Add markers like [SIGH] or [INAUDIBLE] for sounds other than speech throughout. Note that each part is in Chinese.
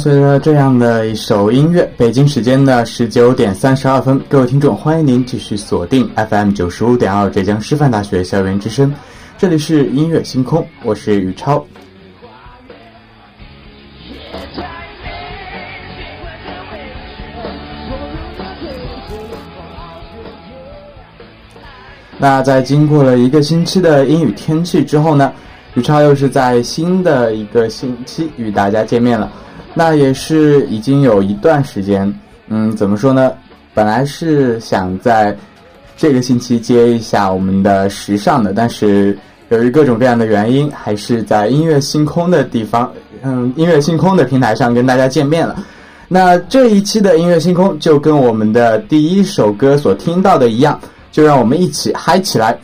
随着这样的一首音乐，北京时间的十九点三十二分，各位听众，欢迎您继续锁定 FM 九十五点二浙江师范大学校园之声，这里是音乐星空，我是宇超。那在经过了一个星期的阴雨天气之后呢，宇超又是在新的一个星期与大家见面了。那也是已经有一段时间，嗯，怎么说呢？本来是想在这个星期接一下我们的时尚的，但是由于各种各样的原因，还是在音乐星空的地方，嗯，音乐星空的平台上跟大家见面了。那这一期的音乐星空就跟我们的第一首歌所听到的一样，就让我们一起嗨起来。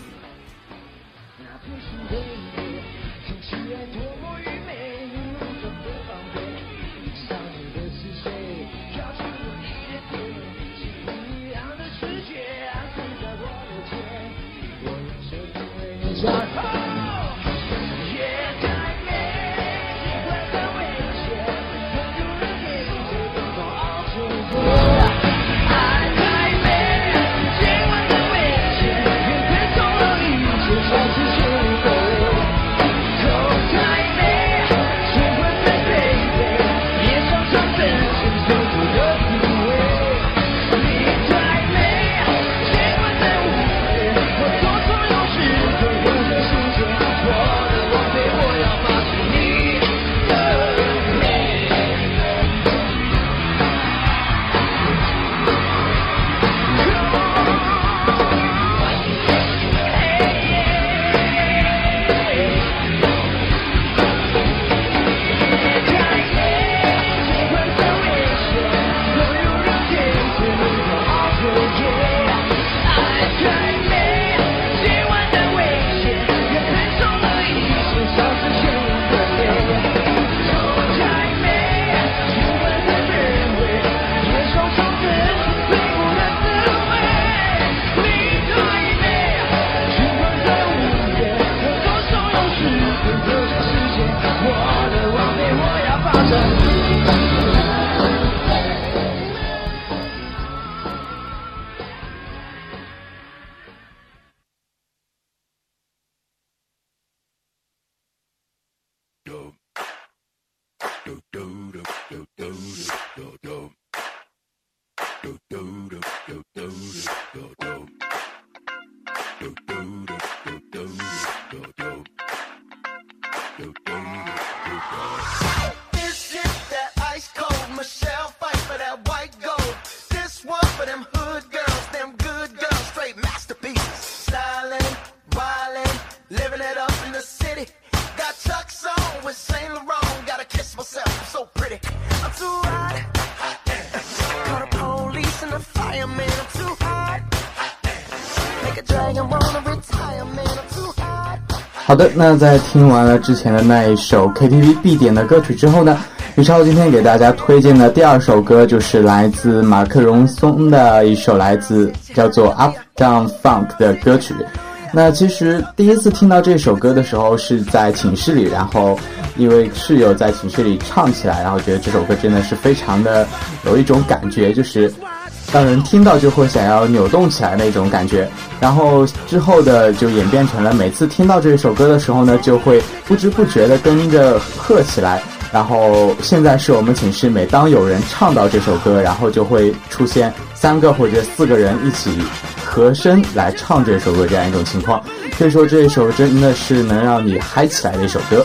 好的，那在听完了之前的那一首 KTV 必点的歌曲之后呢，宇超今天给大家推荐的第二首歌就是来自马克荣松的一首来自叫做 Up Down Funk 的歌曲。那其实第一次听到这首歌的时候是在寝室里，然后一位室友在寝室里唱起来，然后觉得这首歌真的是非常的有一种感觉，就是。让人听到就会想要扭动起来那种感觉，然后之后的就演变成了每次听到这首歌的时候呢，就会不知不觉的跟着喝起来。然后现在是我们寝室每当有人唱到这首歌，然后就会出现三个或者四个人一起和声来唱这首歌这样一种情况。所以说这一首真的是能让你嗨起来的一首歌。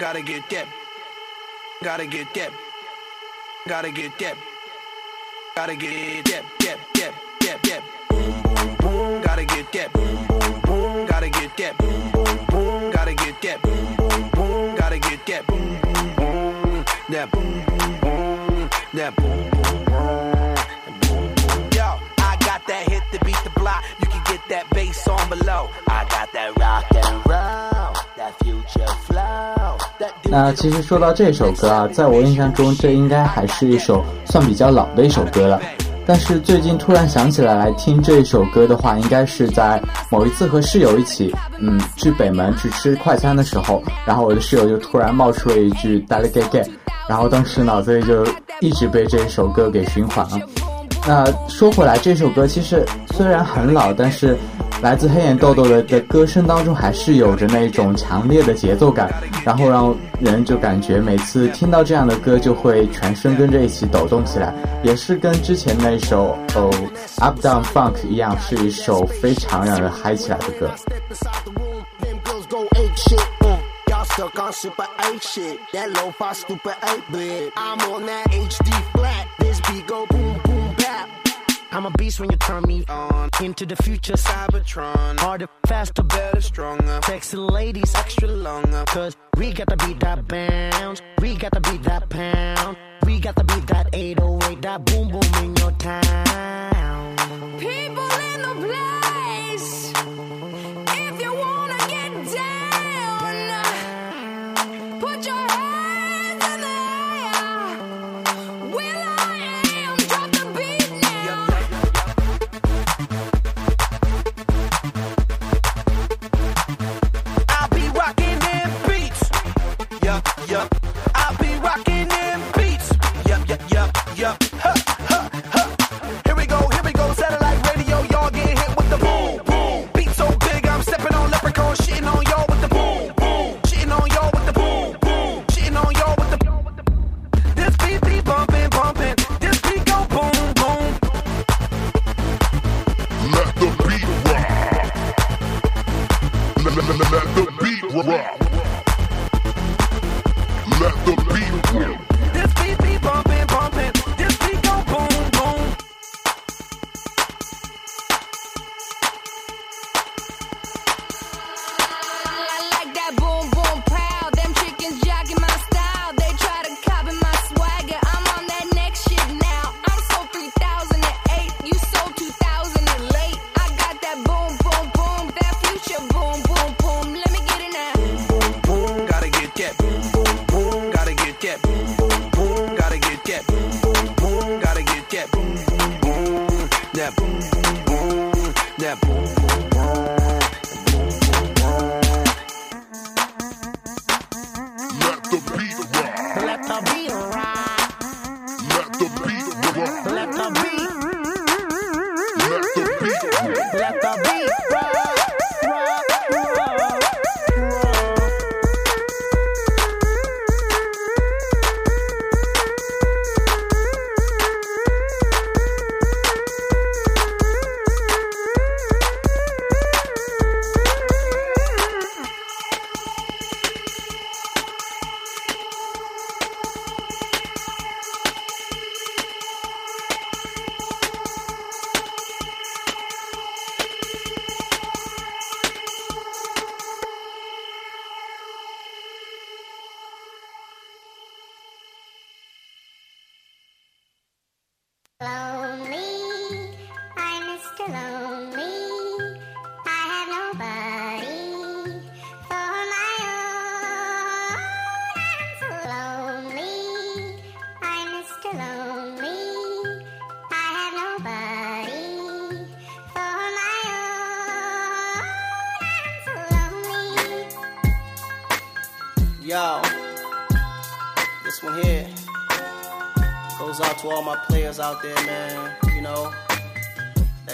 Gotta get that. Gotta get that. Gotta get that. Gotta get that. That. That. That. That. Boom boom boom. Gotta get that. Boom boom boom. Gotta get that. Boom boom boom. Gotta get that. Boom boom boom. Gotta get that. Boom boom boom. That boom boom boom. That boom boom boom. Yo, I got that hit to beat the block. You can get that bass on below. I got that rock and roll. 那其实说到这首歌啊，在我印象中，这应该还是一首算比较老的一首歌了。但是最近突然想起来来听这首歌的话，应该是在某一次和室友一起，嗯，去北门去吃快餐的时候，然后我的室友就突然冒出了一句 d a l g a g a 然后当时脑子里就一直被这首歌给循环了。那说回来，这首歌其实虽然很老，但是。来自黑眼豆豆的的歌声当中，还是有着那种强烈的节奏感，然后让人就感觉每次听到这样的歌，就会全身跟着一起抖动起来，也是跟之前那首哦 Up Down Funk 一样，是一首非常让人嗨起来的歌。stuck on super 8 shit. That low fi stupid 8 bit. I'm on that HD flat. This beat go boom boom. I'm a beast when you turn me on. Into the future, Cybertron. Harder, faster, better, stronger. Sexy ladies, extra longer. Cause we got to beat that bounce. We got to beat that pound. We got to beat that 808, that boom boom in your town. People in the place.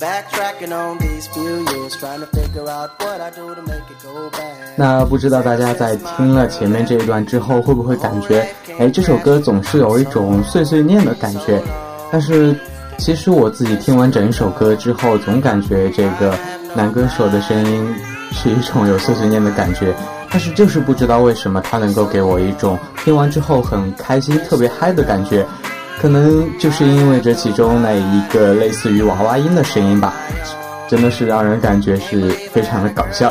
Backtracking on these few years, trying to figure out what I do to make it go bad. 那不知道大家在听了前面这一段之后，会不会感觉，哎，这首歌总是有一种碎碎念的感觉？但是，其实我自己听完整首歌之后，总感觉这个男歌手的声音是一种有碎碎念的感觉。但是就是不知道为什么他能够给我一种听完之后很开心、特别嗨的感觉。可能就是因为这其中那一个类似于娃娃音的声音吧，真的是让人感觉是非常的搞笑。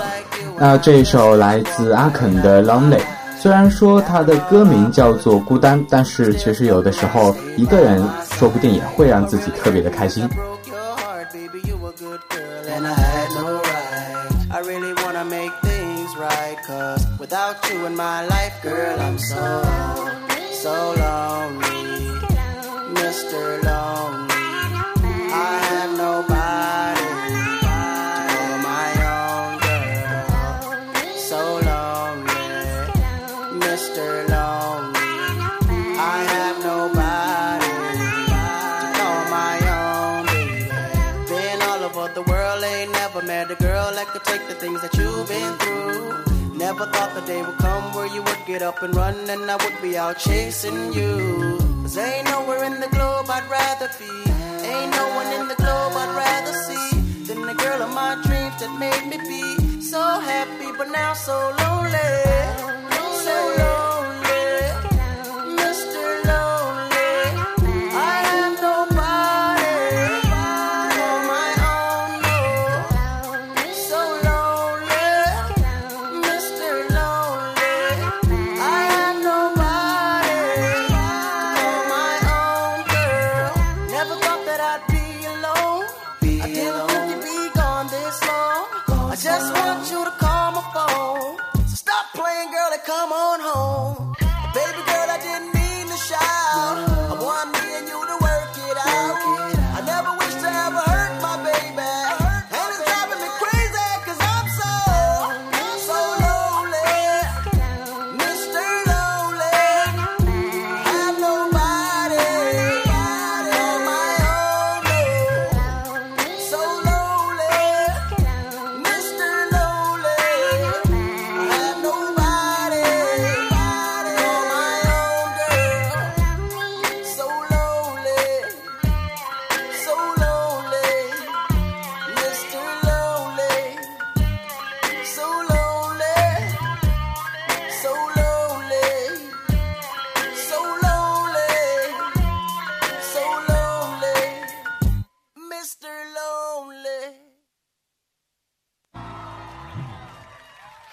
那这一首来自阿肯的《Lonely》，虽然说它的歌名叫做《孤单》，但是其实有的时候一个人说不定也会让自己特别的开心。without you in my life, girl, I'm so, so lonely. Mr. Lonely. I have nobody to call my own girl. So lonely, Mr. Lonely. I have nobody to call my own baby. Been all over the world, ain't never met a girl that could take the things that you've been through. Never thought the day would come where you would get up and run and I would be out chasing you. Cause ain't nowhere in the globe I'd rather be. Ain't no one in the globe I'd rather see than the girl of my dreams that made me be so happy, but now so lonely. So lonely.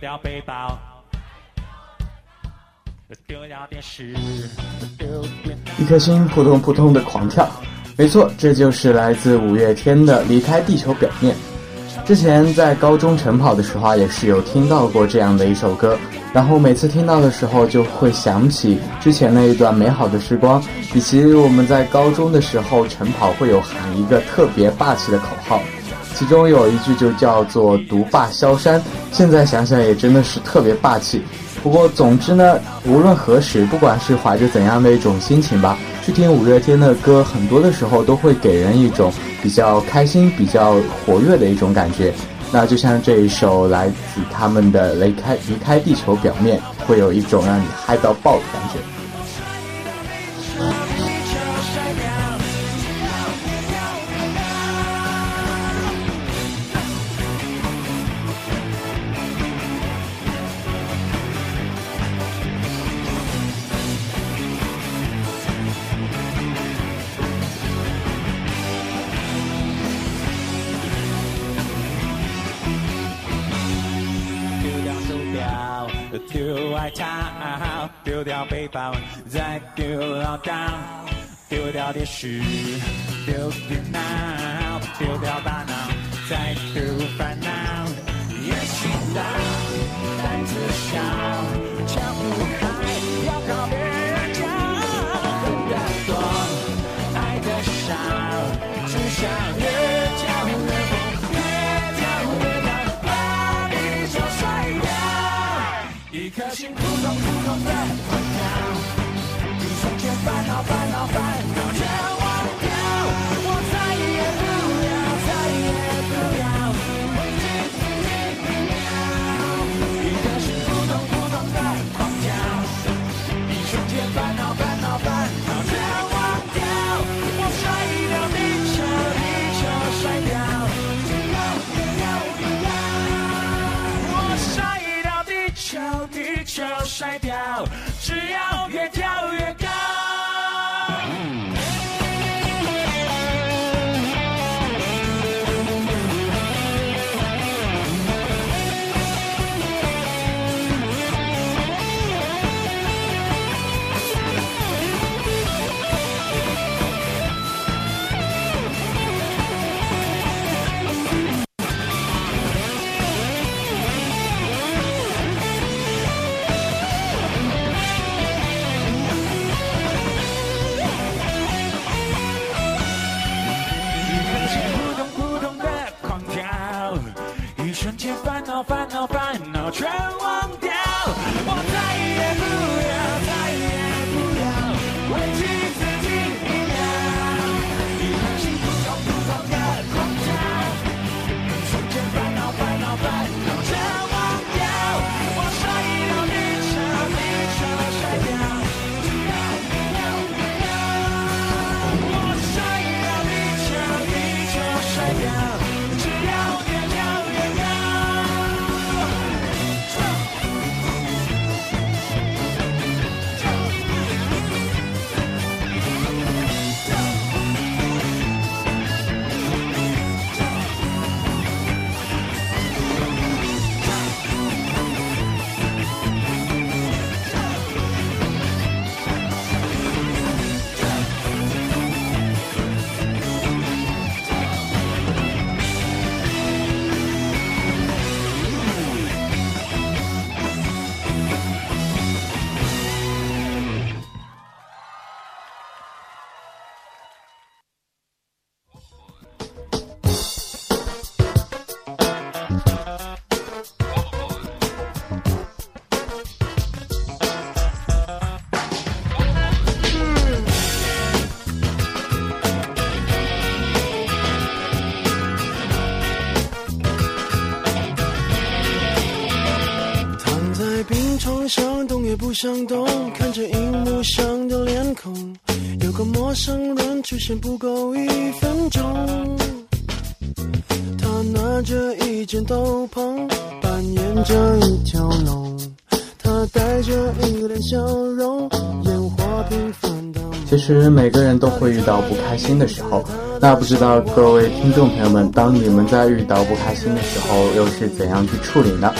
掉背包，丢掉电视，一颗心扑通扑通的狂跳。没错，这就是来自五月天的《离开地球表面》。之前在高中晨跑的时候啊，也是有听到过这样的一首歌，然后每次听到的时候，就会想起之前那一段美好的时光，以及我们在高中的时候晨跑会有喊一个特别霸气的口号，其中有一句就叫做“独霸萧山”，现在想想也真的是特别霸气。不过，总之呢，无论何时，不管是怀着怎样的一种心情吧，去听五月天的歌，很多的时候都会给人一种比较开心、比较活跃的一种感觉。那就像这一首来自他们的《离开离开地球表面》，会有一种让你嗨到爆的感觉。掉背包，再丢老道，丢掉电视，丢电脑，丢掉大脑，再丢烦恼。也许到带着笑，跳不开，要靠别人教。恨的多，爱的少，只想越跳越疯，越跳越高，把地球甩掉。一颗心扑通扑通的动也不想动，看着荧幕上的脸孔，有个陌生人出现不够一分钟。他拿着一件斗篷，扮演着一条龙，他带着一脸笑容，演活平凡的。其实每个人都会遇到不开心的时候，那不知道各位听众朋友们，当你们在遇到不开心的时候，又是怎样去处理呢？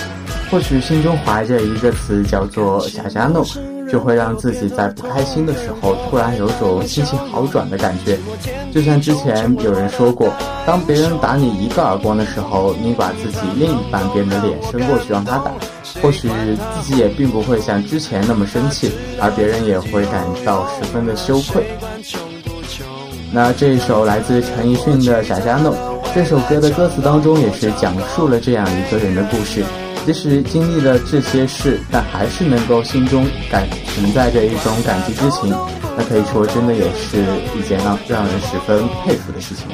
或许心中怀着一个词叫做“假假弄”，就会让自己在不开心的时候突然有种心情好转的感觉。就像之前有人说过，当别人打你一个耳光的时候，你把自己另一半边的脸伸过去让他打，或许自己也并不会像之前那么生气，而别人也会感到十分的羞愧。那这一首来自陈奕迅的《傻傻弄》，这首歌的歌词当中也是讲述了这样一个人的故事。即使经历了这些事，但还是能够心中感存在着一种感激之情，那可以说真的也是一件让让人十分佩服的事情。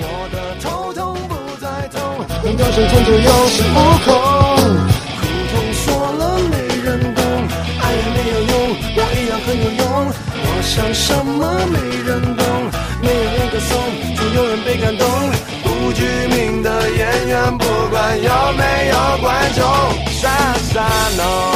想什么没人懂，没有人歌颂，总有人被感动。不具名的演员，不管有，傻弄。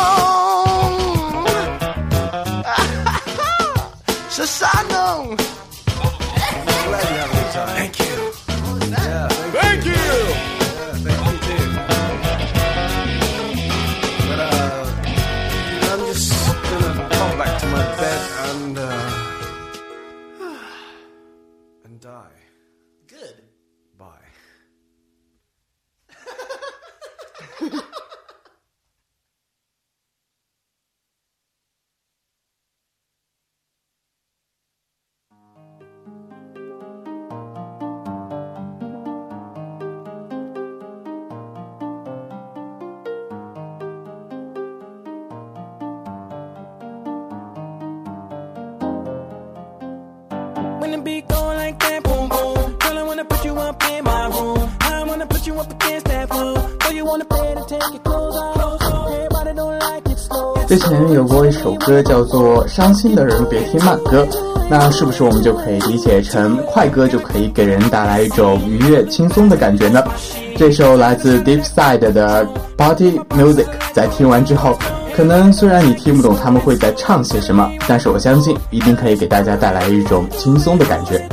you 首歌叫做《伤心的人别听慢歌》，那是不是我们就可以理解成快歌就可以给人带来一种愉悦、轻松的感觉呢？这首来自 Deep Side 的 Party Music，在听完之后，可能虽然你听不懂他们会在唱些什么，但是我相信一定可以给大家带来一种轻松的感觉。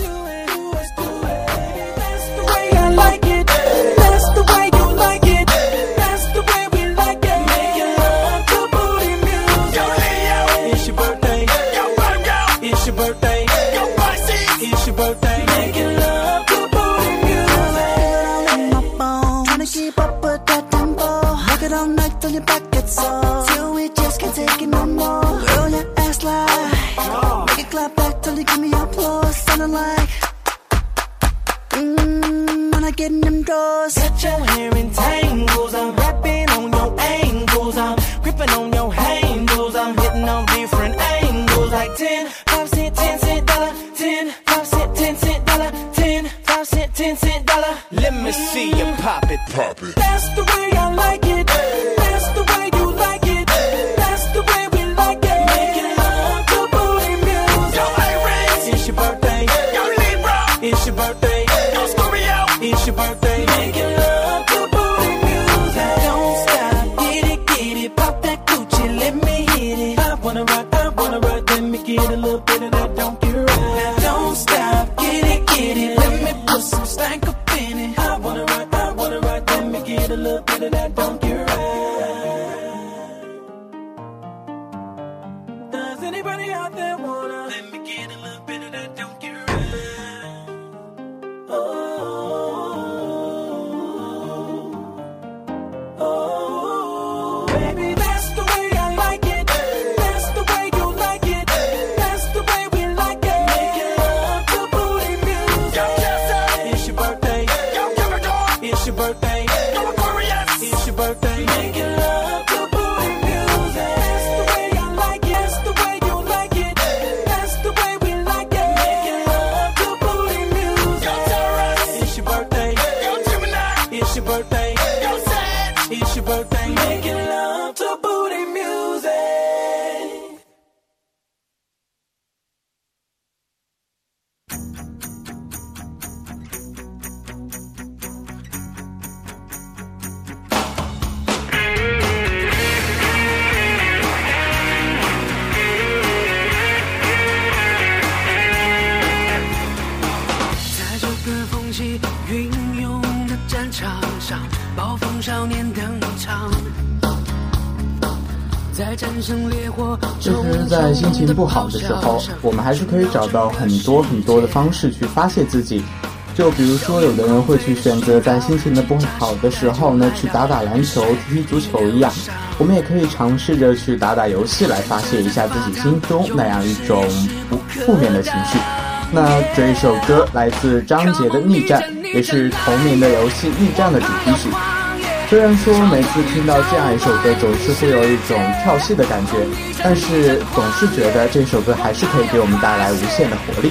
情不好的时候，我们还是可以找到很多很多的方式去发泄自己。就比如说，有的人会去选择在心情的不好的时候呢，去打打篮球、踢踢足球一样。我们也可以尝试着去打打游戏来发泄一下自己心中那样一种不负面的情绪。那这一首歌来自张杰的《逆战》，也是同名的游戏《逆战》的主题曲。虽然说每次听到这样一首歌，总是会有一种跳戏的感觉，但是总是觉得这首歌还是可以给我们带来无限的活力。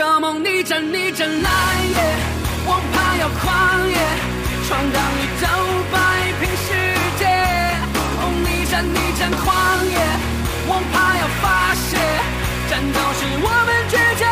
Come on，逆战逆战来也，王牌要狂野，闯荡宇宙，摆平世界。哦，逆战逆战狂野，王牌要发泄，战斗是我们倔强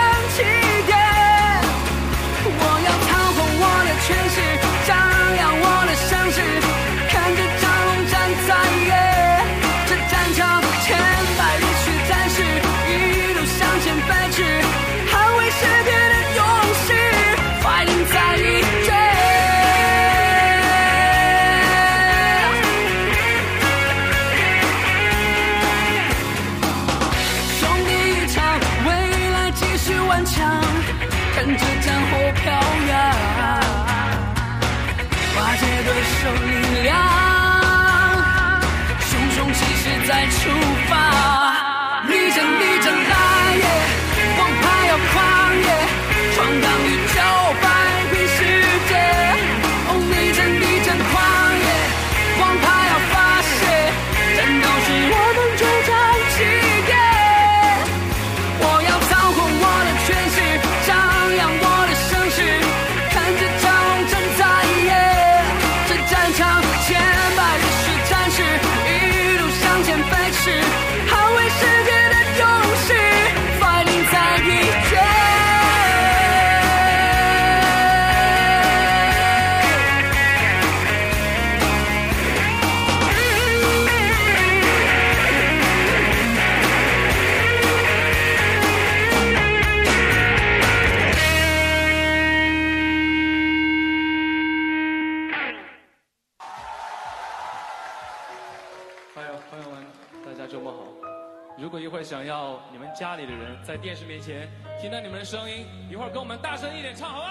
前听到你们的声音，一会儿跟我们大声一点唱，好吗？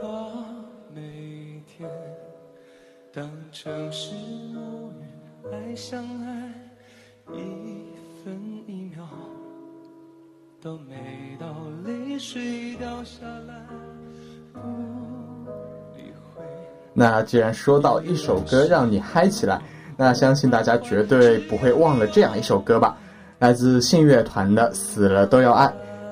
把每天当成是末日来相爱，一分一秒都美到泪水掉下来。那既然说到一首歌让你嗨起来，那相信大家绝对不会忘了这样一首歌吧？来自信乐团的《死了都要爱》。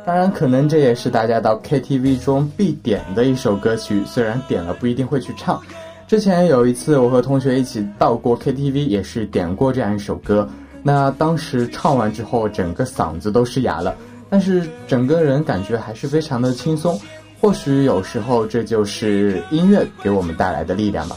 当然，可能这也是大家到 KTV 中必点的一首歌曲，虽然点了不一定会去唱。之前有一次，我和同学一起到过 KTV，也是点过这样一首歌。那当时唱完之后，整个嗓子都是哑了，但是整个人感觉还是非常的轻松。或许有时候这就是音乐给我们带来的力量吧。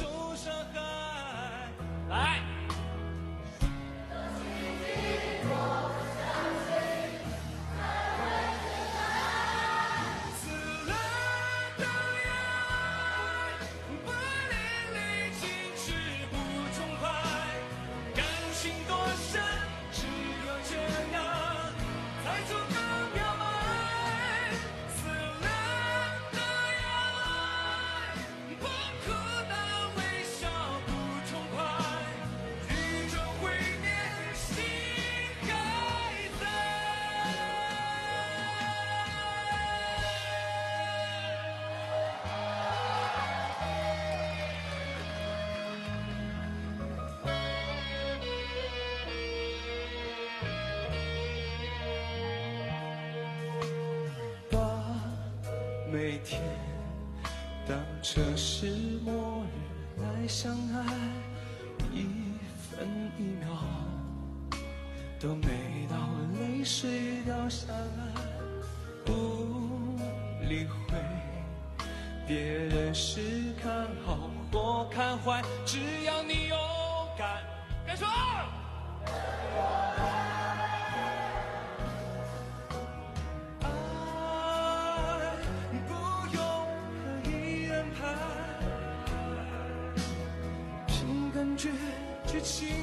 去亲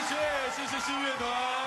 谢谢谢谢新乐团。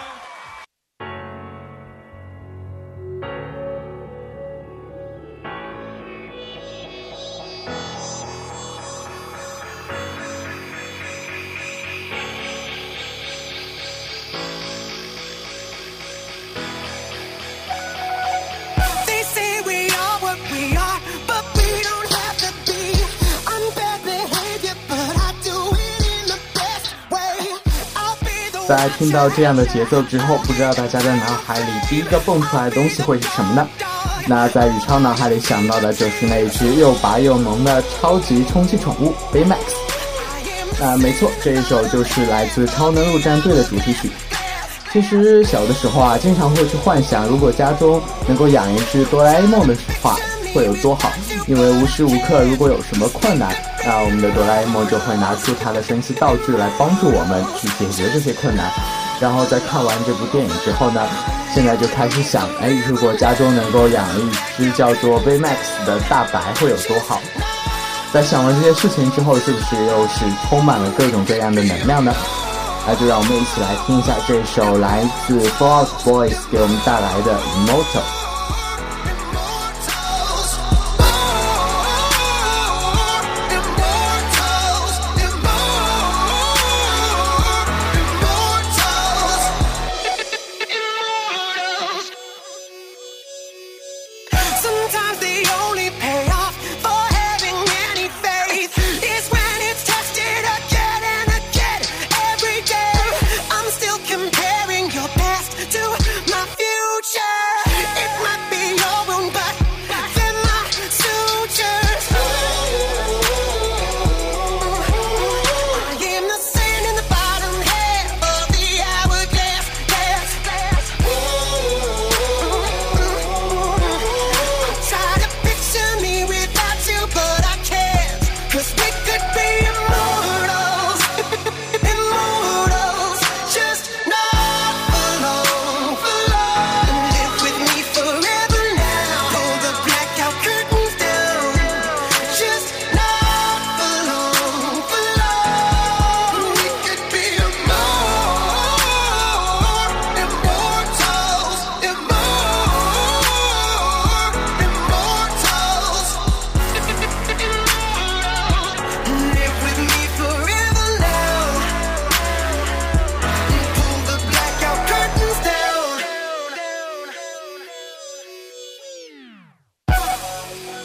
在听到这样的节奏之后，不知道大家的脑海里第一个蹦出来的东西会是什么呢？那在宇超脑海里想到的就是那一只又白又萌的超级充气宠物 Baymax。啊，没错，这一首就是来自《超能陆战队》的主题曲。其实小的时候啊，经常会去幻想，如果家中能够养一只哆啦 A 梦的话，会有多好。因为无时无刻如果有什么困难，那我们的哆啦 A 梦就会拿出他的神奇道具来帮助我们去解决这些困难。然后在看完这部电影之后呢，现在就开始想，哎，如果家中能够养一只叫做 Baymax 的大白会有多好？在想完这些事情之后，是不是又是充满了各种各样的能量呢？那就让我们一起来听一下这首来自 Fallout Boys 给我们带来的 Moto。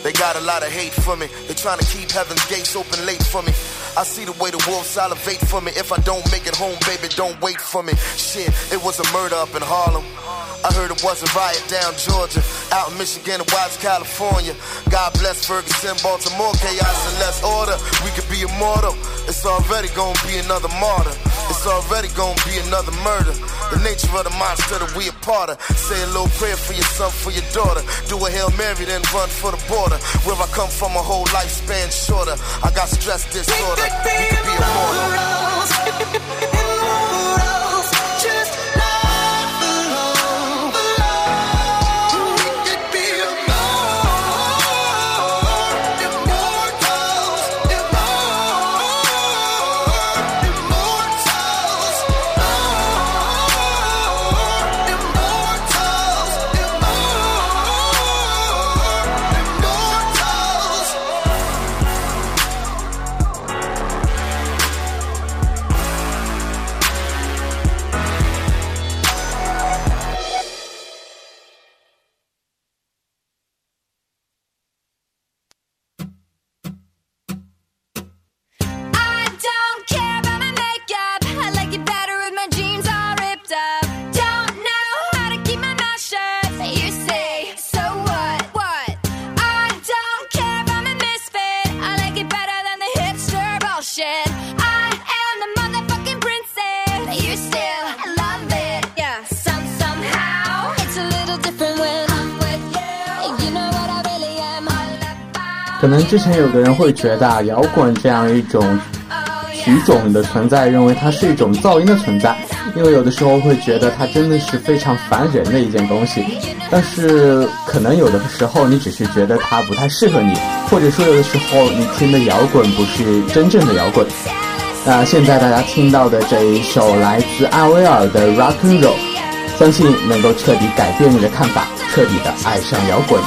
They got a lot of hate for me. They trying to keep heaven's gates open late for me. I see the way the wolves salivate for me. If I don't make it home, baby, don't wait for me. Shit, it was a murder up in Harlem. I heard it was a riot down Georgia, out in Michigan and Watts, California. God bless Ferguson, Baltimore, chaos and less order. We could be immortal. It's already gonna be another martyr. It's already gonna be another murder. The nature of the monster that we a part of. Say a little prayer for your son, for your daughter. Do a Hail Mary, then run for the border. Where I come from, a whole lifespan shorter. I got stress disorder. We could be immortal. [LAUGHS] 可能之前有的人会觉得，摇滚这样一种曲种的存在，认为它是一种噪音的存在，因为有的时候会觉得它真的是非常烦人的一件东西。但是可能有的时候你只是觉得它不太适合你，或者说有的时候你听的摇滚不是真正的摇滚。那现在大家听到的这一首来自阿威尔的《Rock and Roll》，相信能够彻底改变你的看法，彻底的爱上摇滚。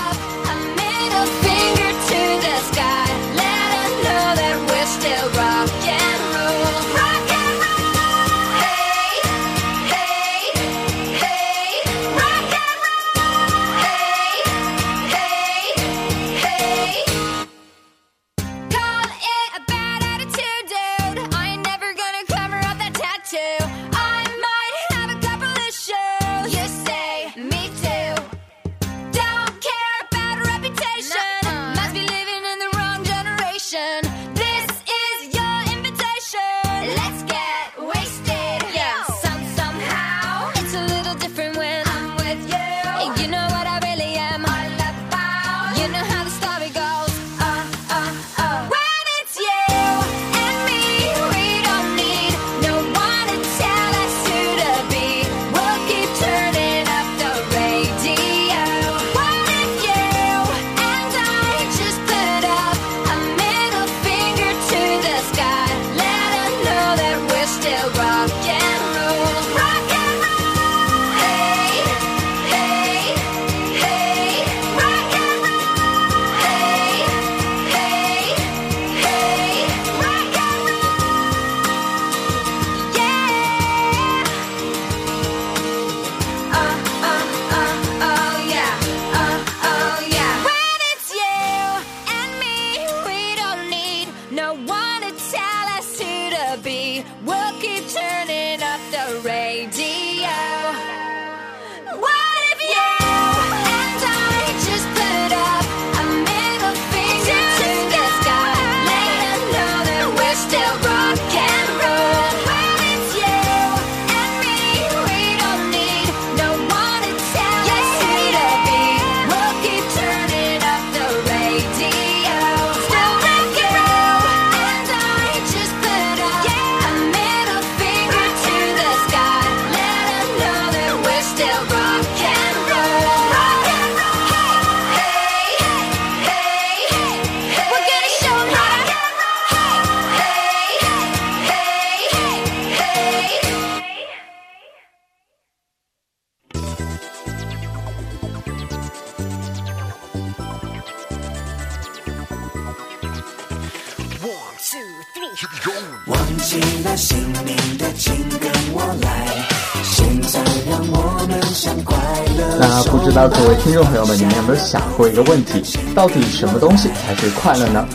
想过一个问题？到底什么东西才是快乐呢？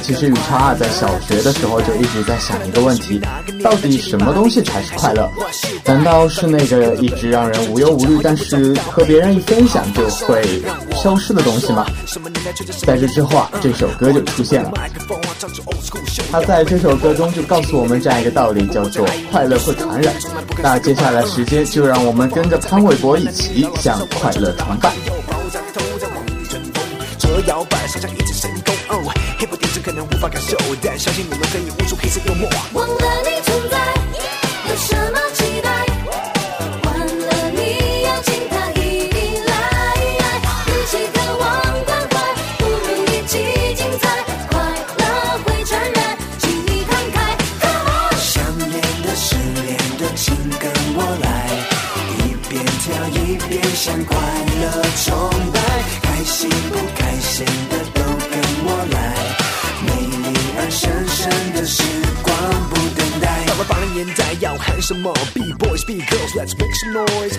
其实宇超啊，在小学的时候就一直在想一个问题：到底什么东西才是快乐？难道是那个一直让人无忧无虑，但是和别人一分享就会消失的东西吗？在这之后啊，这首歌就出现了。他在这首歌中就告诉我们这样一个道理，叫做快乐会传染。那接下来时间就让我们跟着潘玮柏一起向快乐崇拜。摇摆，上下一指神功。哦，hip hop 电视可能无法感受，但相信你们可以悟出黑色幽默。忘了你存在，有什什么 b boys b girls let's make some noise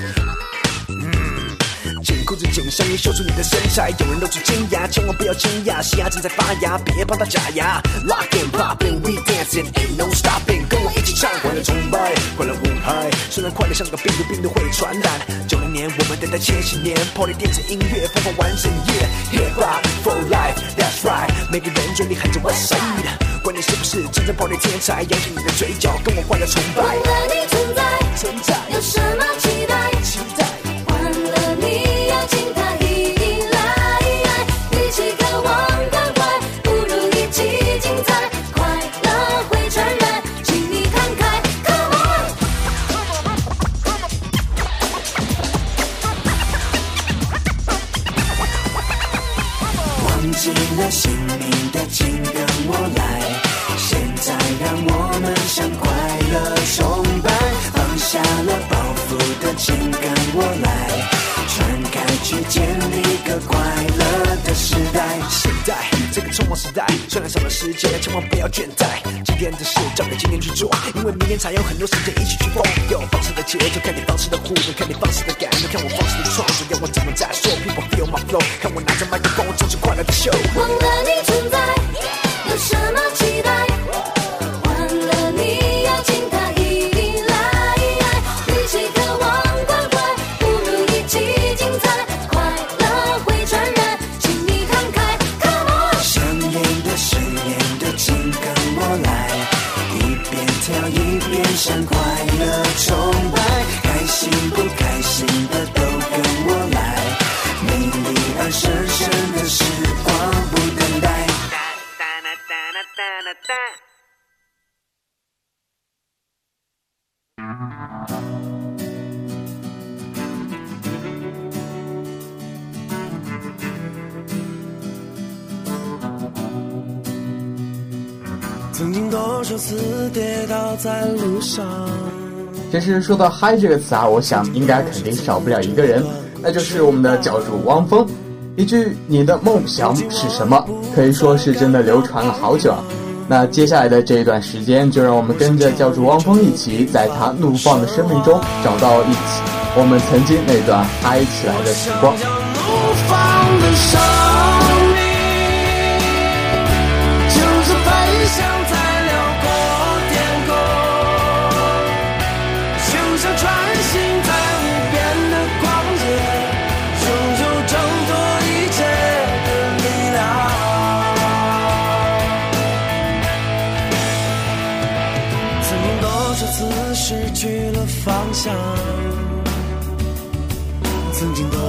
紧裤子紧上衣秀出你的身材有人露出尖牙千万不要惊讶嘻哈正在发芽别怕它假牙 Lock and poppin we dancing ain't no stopping 跟我一起唱快乐崇拜快乐无害虽然快乐像个病毒病毒会传染我们等待千禧年，Party 电子音乐疯狂完整夜，Hip hop for life, that's right。每个人嘴里喊着 What's up，管你是不是真正 Party 天才，扬起你的嘴角，跟我快乐崇拜。忘了你存在，存在有什么期待？期待。虽然少了时间，千万不要倦怠。今天的事交给今天去做，因为明天才有很多时间一起去疯。有放肆的节奏，看你放肆的互动，看你放肆的感动，看我放肆的创作，要我怎么再说？People feel my flow，看我拿着麦克风，唱出快乐的 show。其实说到“嗨”这个词啊，我想应该肯定少不了一个人，那就是我们的教主汪峰。一句“你的梦想是什么”，可以说是真的流传了好久啊。那接下来的这一段时间，就让我们跟着教主汪峰一起，在他怒放的生命中找到一起我们曾经那段嗨起来的时光。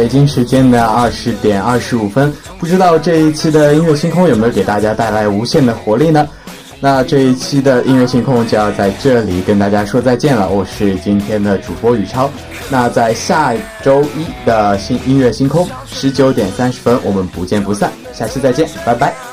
北京时间的二十点二十五分，不知道这一期的音乐星空有没有给大家带来无限的活力呢？那这一期的音乐星空就要在这里跟大家说再见了。我是今天的主播宇超。那在下周一的新音乐星空十九点三十分，我们不见不散。下期再见，拜拜。